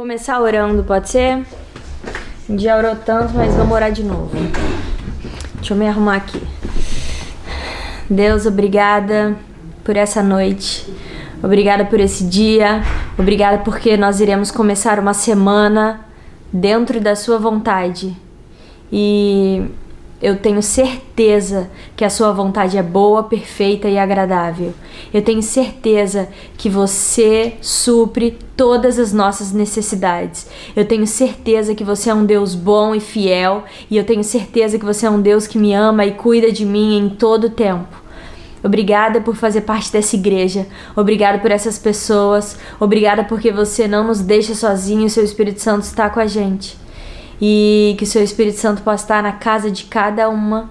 Começar orando, pode ser? A gente já orou tanto, mas vamos orar de novo. Deixa eu me arrumar aqui. Deus, obrigada por essa noite. Obrigada por esse dia. Obrigada porque nós iremos começar uma semana dentro da Sua vontade. E eu tenho certeza que a sua vontade é boa, perfeita e agradável. Eu tenho certeza que você supre todas as nossas necessidades. Eu tenho certeza que você é um Deus bom e fiel, e eu tenho certeza que você é um Deus que me ama e cuida de mim em todo o tempo. Obrigada por fazer parte dessa igreja. Obrigada por essas pessoas. Obrigada porque você não nos deixa sozinhos. Seu Espírito Santo está com a gente e que o seu Espírito Santo possa estar na casa de cada uma,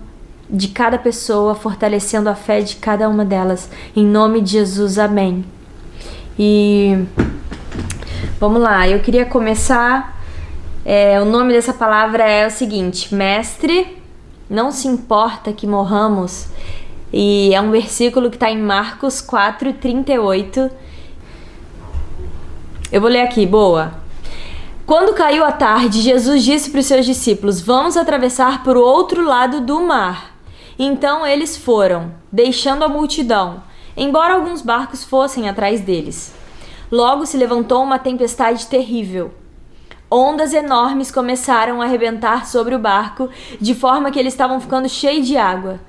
de cada pessoa, fortalecendo a fé de cada uma delas. Em nome de Jesus, amém. E vamos lá, eu queria começar. É, o nome dessa palavra é o seguinte: Mestre, não se importa que morramos. E é um versículo que está em Marcos 4, 38. Eu vou ler aqui, boa. Quando caiu a tarde, Jesus disse para os seus discípulos: Vamos atravessar para o outro lado do mar. Então eles foram, deixando a multidão, embora alguns barcos fossem atrás deles. Logo se levantou uma tempestade terrível. Ondas enormes começaram a arrebentar sobre o barco, de forma que eles estavam ficando cheios de água,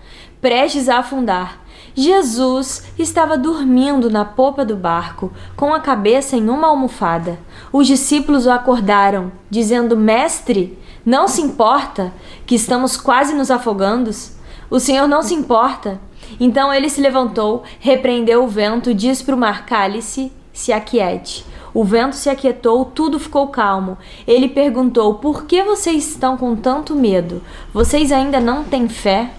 prestes a afundar. Jesus estava dormindo na popa do barco, com a cabeça em uma almofada. Os discípulos o acordaram, dizendo: Mestre, não se importa que estamos quase nos afogando? O Senhor não se importa. Então ele se levantou, repreendeu o vento, disse para o mar: Cale-se, se aquiete. O vento se aquietou, tudo ficou calmo. Ele perguntou: Por que vocês estão com tanto medo? Vocês ainda não têm fé?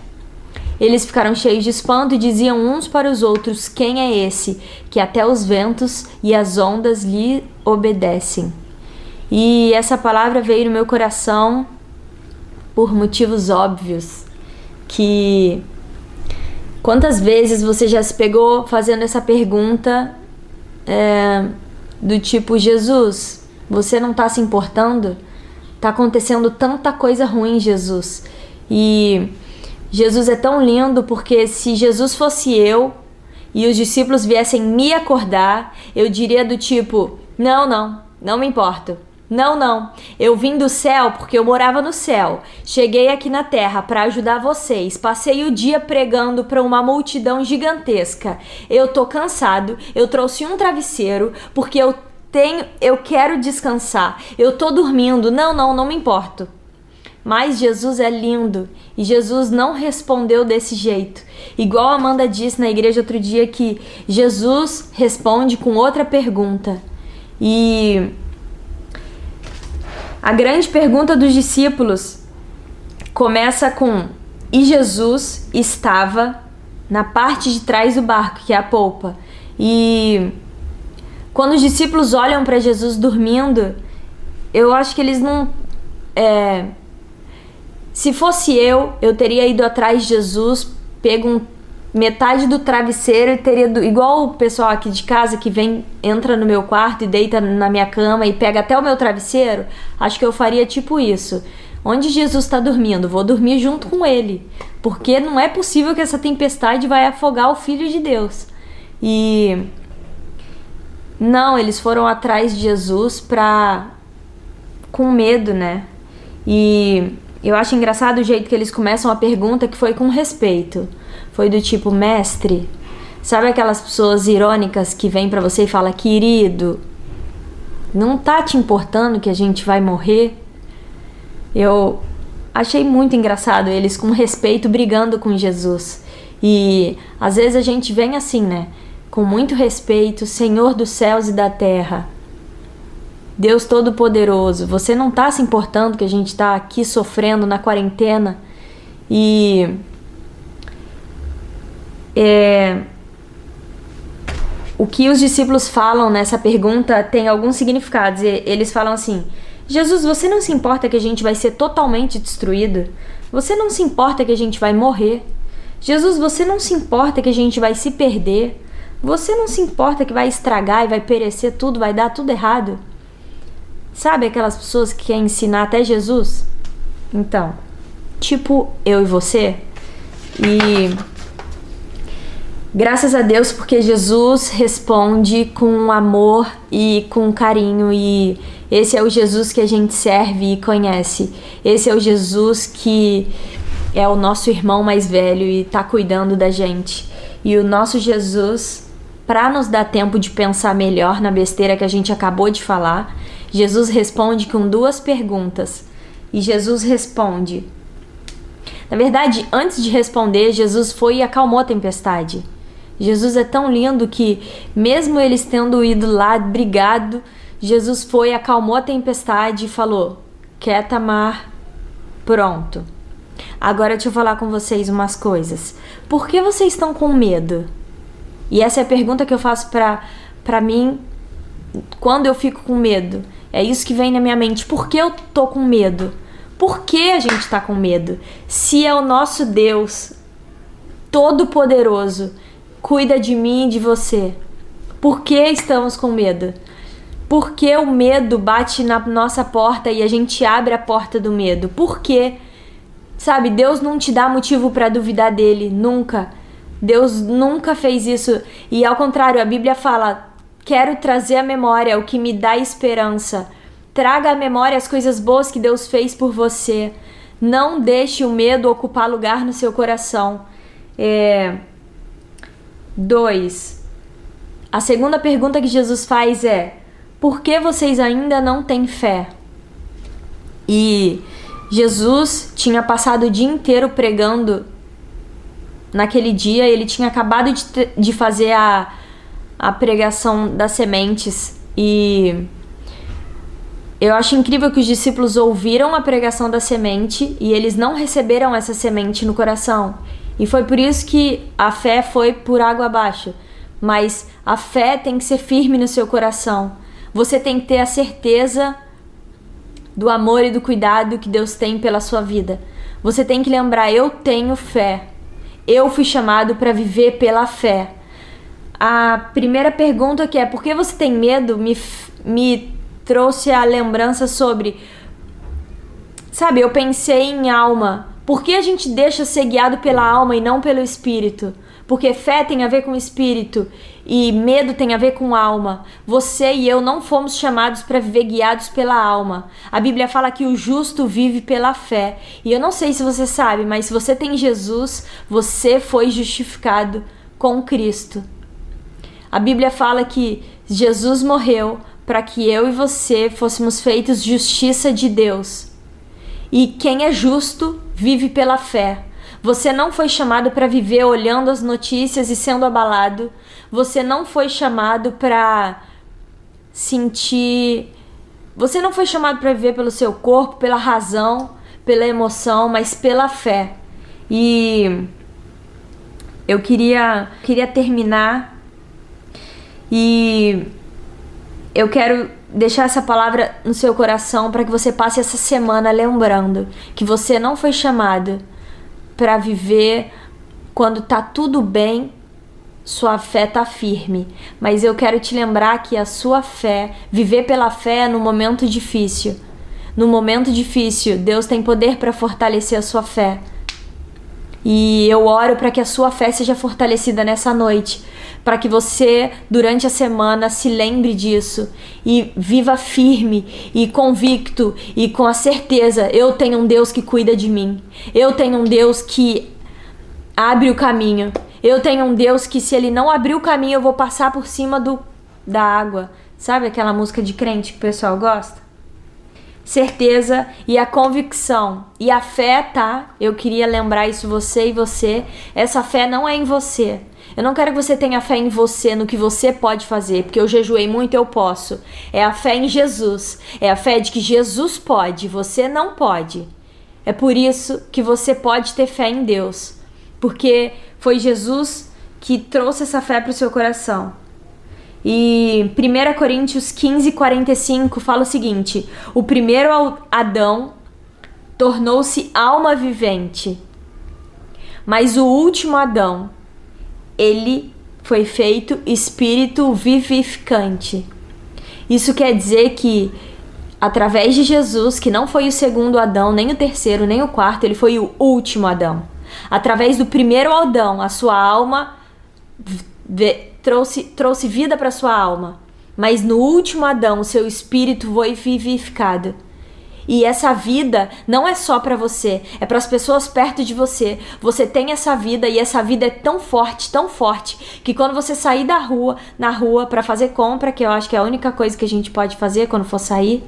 Eles ficaram cheios de espanto e diziam uns para os outros: Quem é esse que até os ventos e as ondas lhe obedecem? E essa palavra veio no meu coração por motivos óbvios. Que quantas vezes você já se pegou fazendo essa pergunta é, do tipo: Jesus, você não está se importando? Tá acontecendo tanta coisa ruim, Jesus. E Jesus é tão lindo porque se Jesus fosse eu e os discípulos viessem me acordar, eu diria do tipo: não, não, não me importo. Não, não. Eu vim do céu porque eu morava no céu. Cheguei aqui na terra para ajudar vocês. Passei o dia pregando para uma multidão gigantesca. Eu tô cansado. Eu trouxe um travesseiro porque eu tenho, eu quero descansar. Eu tô dormindo. Não, não, não me importo. Mas Jesus é lindo e Jesus não respondeu desse jeito. Igual Amanda disse na igreja outro dia que Jesus responde com outra pergunta. E a grande pergunta dos discípulos começa com: E Jesus estava na parte de trás do barco, que é a polpa. E quando os discípulos olham para Jesus dormindo, eu acho que eles não. É, se fosse eu, eu teria ido atrás de Jesus, pego um, metade do travesseiro e teria do, igual o pessoal aqui de casa que vem, entra no meu quarto e deita na minha cama e pega até o meu travesseiro. Acho que eu faria tipo isso. Onde Jesus está dormindo, vou dormir junto com ele, porque não é possível que essa tempestade vai afogar o Filho de Deus. E não, eles foram atrás de Jesus para com medo, né? E eu acho engraçado o jeito que eles começam a pergunta que foi com respeito. Foi do tipo, mestre, sabe aquelas pessoas irônicas que vêm para você e fala, querido, não tá te importando que a gente vai morrer? Eu achei muito engraçado eles com respeito brigando com Jesus. E às vezes a gente vem assim, né? Com muito respeito, Senhor dos céus e da terra. Deus Todo-Poderoso, você não está se importando que a gente está aqui sofrendo na quarentena e é, o que os discípulos falam nessa pergunta tem alguns significados. Eles falam assim: Jesus, você não se importa que a gente vai ser totalmente destruído? Você não se importa que a gente vai morrer? Jesus, você não se importa que a gente vai se perder? Você não se importa que vai estragar e vai perecer tudo, vai dar tudo errado? Sabe aquelas pessoas que querem ensinar até Jesus? Então, tipo eu e você. E graças a Deus porque Jesus responde com amor e com carinho e esse é o Jesus que a gente serve e conhece. Esse é o Jesus que é o nosso irmão mais velho e está cuidando da gente. E o nosso Jesus, para nos dar tempo de pensar melhor na besteira que a gente acabou de falar, Jesus responde com duas perguntas. E Jesus responde. Na verdade, antes de responder, Jesus foi e acalmou a tempestade. Jesus é tão lindo que, mesmo eles tendo ido lá brigado, Jesus foi, acalmou a tempestade e falou: Quieta, mar, pronto. Agora deixa eu falar com vocês umas coisas. Por que vocês estão com medo? E essa é a pergunta que eu faço pra, pra mim quando eu fico com medo. É isso que vem na minha mente. Por que eu tô com medo? Por que a gente tá com medo? Se é o nosso Deus Todo-Poderoso, cuida de mim e de você. Por que estamos com medo? Por que o medo bate na nossa porta e a gente abre a porta do medo? Por quê? Sabe, Deus não te dá motivo para duvidar dele, nunca. Deus nunca fez isso. E ao contrário, a Bíblia fala: quero trazer à memória o que me dá esperança. Traga à memória as coisas boas que Deus fez por você. Não deixe o medo ocupar lugar no seu coração. É... Dois. A segunda pergunta que Jesus faz é: por que vocês ainda não têm fé? E Jesus tinha passado o dia inteiro pregando naquele dia, ele tinha acabado de, de fazer a, a pregação das sementes e eu acho incrível que os discípulos ouviram a pregação da semente e eles não receberam essa semente no coração. E foi por isso que a fé foi por água abaixo. Mas a fé tem que ser firme no seu coração. Você tem que ter a certeza do amor e do cuidado que Deus tem pela sua vida. Você tem que lembrar: eu tenho fé. Eu fui chamado para viver pela fé. A primeira pergunta que é: por que você tem medo? Me, me trouxe a lembrança sobre. Sabe, eu pensei em alma. Por que a gente deixa ser guiado pela alma e não pelo espírito? Porque fé tem a ver com espírito e medo tem a ver com alma. Você e eu não fomos chamados para viver guiados pela alma. A Bíblia fala que o justo vive pela fé. E eu não sei se você sabe, mas se você tem Jesus, você foi justificado com Cristo. A Bíblia fala que Jesus morreu para que eu e você fôssemos feitos justiça de Deus. E quem é justo vive pela fé. Você não foi chamado para viver olhando as notícias e sendo abalado. Você não foi chamado para sentir. Você não foi chamado para viver pelo seu corpo, pela razão, pela emoção, mas pela fé. E eu queria queria terminar e eu quero deixar essa palavra no seu coração para que você passe essa semana lembrando que você não foi chamado para viver quando tá tudo bem, sua fé tá firme. Mas eu quero te lembrar que a sua fé, viver pela fé é no momento difícil. No momento difícil, Deus tem poder para fortalecer a sua fé. E eu oro para que a sua fé seja fortalecida nessa noite, para que você, durante a semana, se lembre disso e viva firme e convicto e com a certeza: eu tenho um Deus que cuida de mim, eu tenho um Deus que abre o caminho, eu tenho um Deus que, se ele não abrir o caminho, eu vou passar por cima do, da água. Sabe aquela música de crente que o pessoal gosta? Certeza e a convicção e a fé, tá? Eu queria lembrar isso você e você. Essa fé não é em você. Eu não quero que você tenha fé em você, no que você pode fazer, porque eu jejuei muito, eu posso. É a fé em Jesus. É a fé de que Jesus pode, você não pode. É por isso que você pode ter fé em Deus, porque foi Jesus que trouxe essa fé para o seu coração. E 1 Coríntios 15, 45 fala o seguinte: O primeiro Adão tornou-se alma vivente, mas o último Adão, ele foi feito espírito vivificante. Isso quer dizer que através de Jesus, que não foi o segundo Adão, nem o terceiro, nem o quarto, ele foi o último Adão. Através do primeiro Adão, a sua alma trouxe, trouxe vida para sua alma. Mas no último Adão, seu espírito foi vivificado. E essa vida não é só para você, é para as pessoas perto de você. Você tem essa vida e essa vida é tão forte, tão forte, que quando você sair da rua, na rua para fazer compra, que eu acho que é a única coisa que a gente pode fazer quando for sair,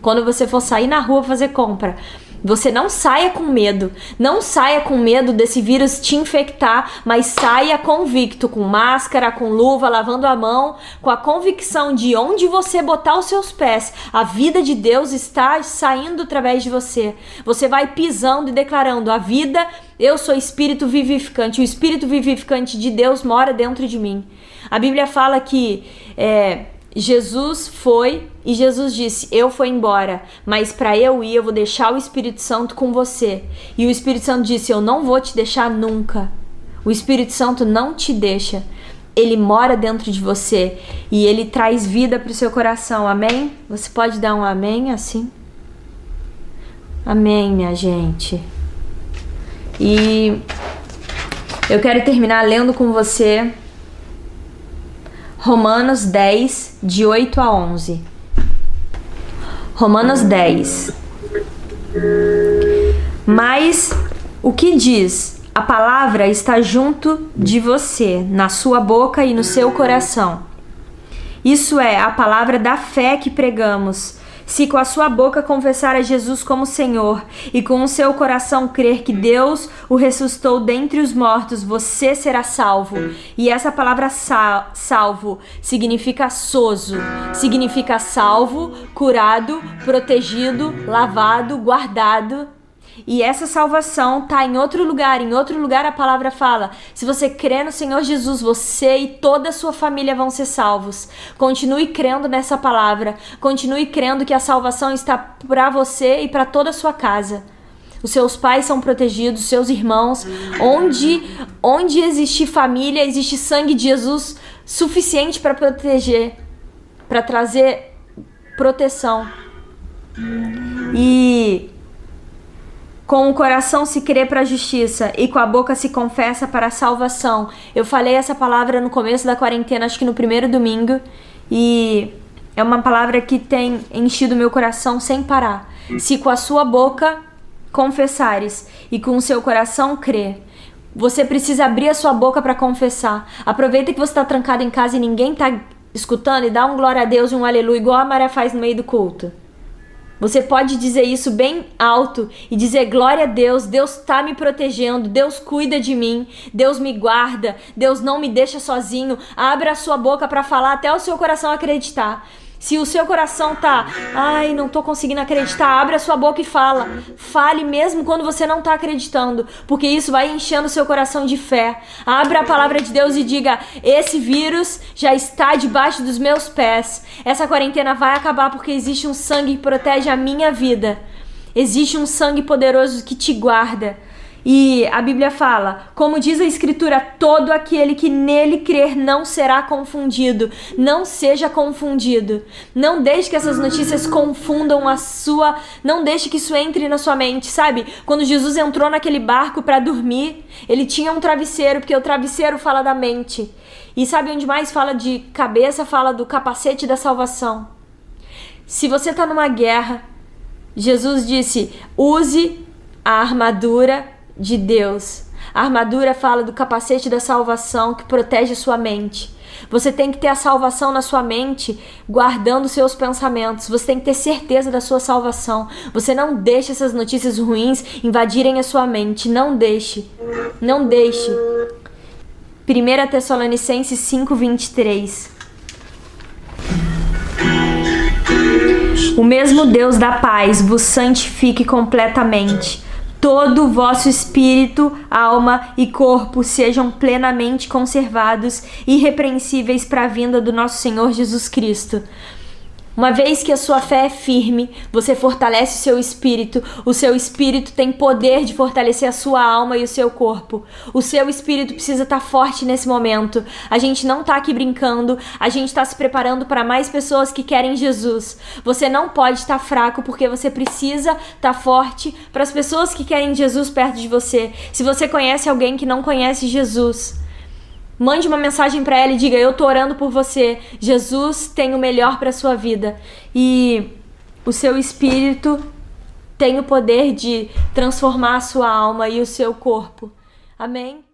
quando você for sair na rua fazer compra, você não saia com medo. Não saia com medo desse vírus te infectar, mas saia convicto, com máscara, com luva, lavando a mão, com a convicção de onde você botar os seus pés, a vida de Deus está saindo através de você. Você vai pisando e declarando: a vida, eu sou espírito vivificante. O espírito vivificante de Deus mora dentro de mim. A Bíblia fala que. É, Jesus foi e Jesus disse: Eu fui embora, mas para eu ir, eu vou deixar o Espírito Santo com você. E o Espírito Santo disse: Eu não vou te deixar nunca. O Espírito Santo não te deixa. Ele mora dentro de você e ele traz vida para o seu coração. Amém? Você pode dar um amém assim? Amém, minha gente. E eu quero terminar lendo com você Romanos 10, de 8 a 11. Romanos 10. Mas o que diz? A palavra está junto de você, na sua boca e no seu coração. Isso é a palavra da fé que pregamos se com a sua boca confessar a Jesus como Senhor e com o seu coração crer que Deus o ressuscitou dentre os mortos, você será salvo. E essa palavra sal, salvo significa soso, significa salvo, curado, protegido, lavado, guardado. E essa salvação está em outro lugar. Em outro lugar a palavra fala: se você crê no Senhor Jesus, você e toda a sua família vão ser salvos. Continue crendo nessa palavra. Continue crendo que a salvação está para você e para toda a sua casa. Os seus pais são protegidos, seus irmãos. Onde, onde existe família, existe sangue de Jesus suficiente para proteger, para trazer proteção. E com o coração se crê para a justiça e com a boca se confessa para a salvação. Eu falei essa palavra no começo da quarentena, acho que no primeiro domingo, e é uma palavra que tem enchido meu coração sem parar. Se com a sua boca confessares e com o seu coração crer, você precisa abrir a sua boca para confessar. Aproveita que você está trancado em casa e ninguém está escutando e dá um glória a Deus e um aleluia, igual a Maria faz no meio do culto. Você pode dizer isso bem alto e dizer: Glória a Deus, Deus está me protegendo, Deus cuida de mim, Deus me guarda, Deus não me deixa sozinho. Abra a sua boca para falar até o seu coração acreditar. Se o seu coração tá, ai, não tô conseguindo acreditar, abre a sua boca e fala. Fale mesmo quando você não tá acreditando, porque isso vai enchendo o seu coração de fé. Abra a palavra de Deus e diga: esse vírus já está debaixo dos meus pés. Essa quarentena vai acabar porque existe um sangue que protege a minha vida. Existe um sangue poderoso que te guarda. E a Bíblia fala, como diz a Escritura, todo aquele que nele crer não será confundido. Não seja confundido. Não deixe que essas notícias confundam a sua. Não deixe que isso entre na sua mente, sabe? Quando Jesus entrou naquele barco para dormir, ele tinha um travesseiro, porque o travesseiro fala da mente. E sabe onde mais fala de cabeça? Fala do capacete da salvação. Se você está numa guerra, Jesus disse: use a armadura de Deus. A armadura fala do capacete da salvação que protege sua mente. Você tem que ter a salvação na sua mente, guardando seus pensamentos. Você tem que ter certeza da sua salvação. Você não deixe essas notícias ruins invadirem a sua mente. Não deixe. Não deixe. 1 Tessalonicenses 5:23 O mesmo Deus da paz vos santifique completamente todo o vosso espírito, alma e corpo sejam plenamente conservados, irrepreensíveis para a vinda do nosso Senhor Jesus Cristo. Uma vez que a sua fé é firme, você fortalece o seu espírito. O seu espírito tem poder de fortalecer a sua alma e o seu corpo. O seu espírito precisa estar forte nesse momento. A gente não está aqui brincando, a gente está se preparando para mais pessoas que querem Jesus. Você não pode estar fraco porque você precisa estar forte para as pessoas que querem Jesus perto de você. Se você conhece alguém que não conhece Jesus, Mande uma mensagem para ela e diga: Eu tô orando por você. Jesus tem o melhor para sua vida e o seu espírito tem o poder de transformar a sua alma e o seu corpo. Amém.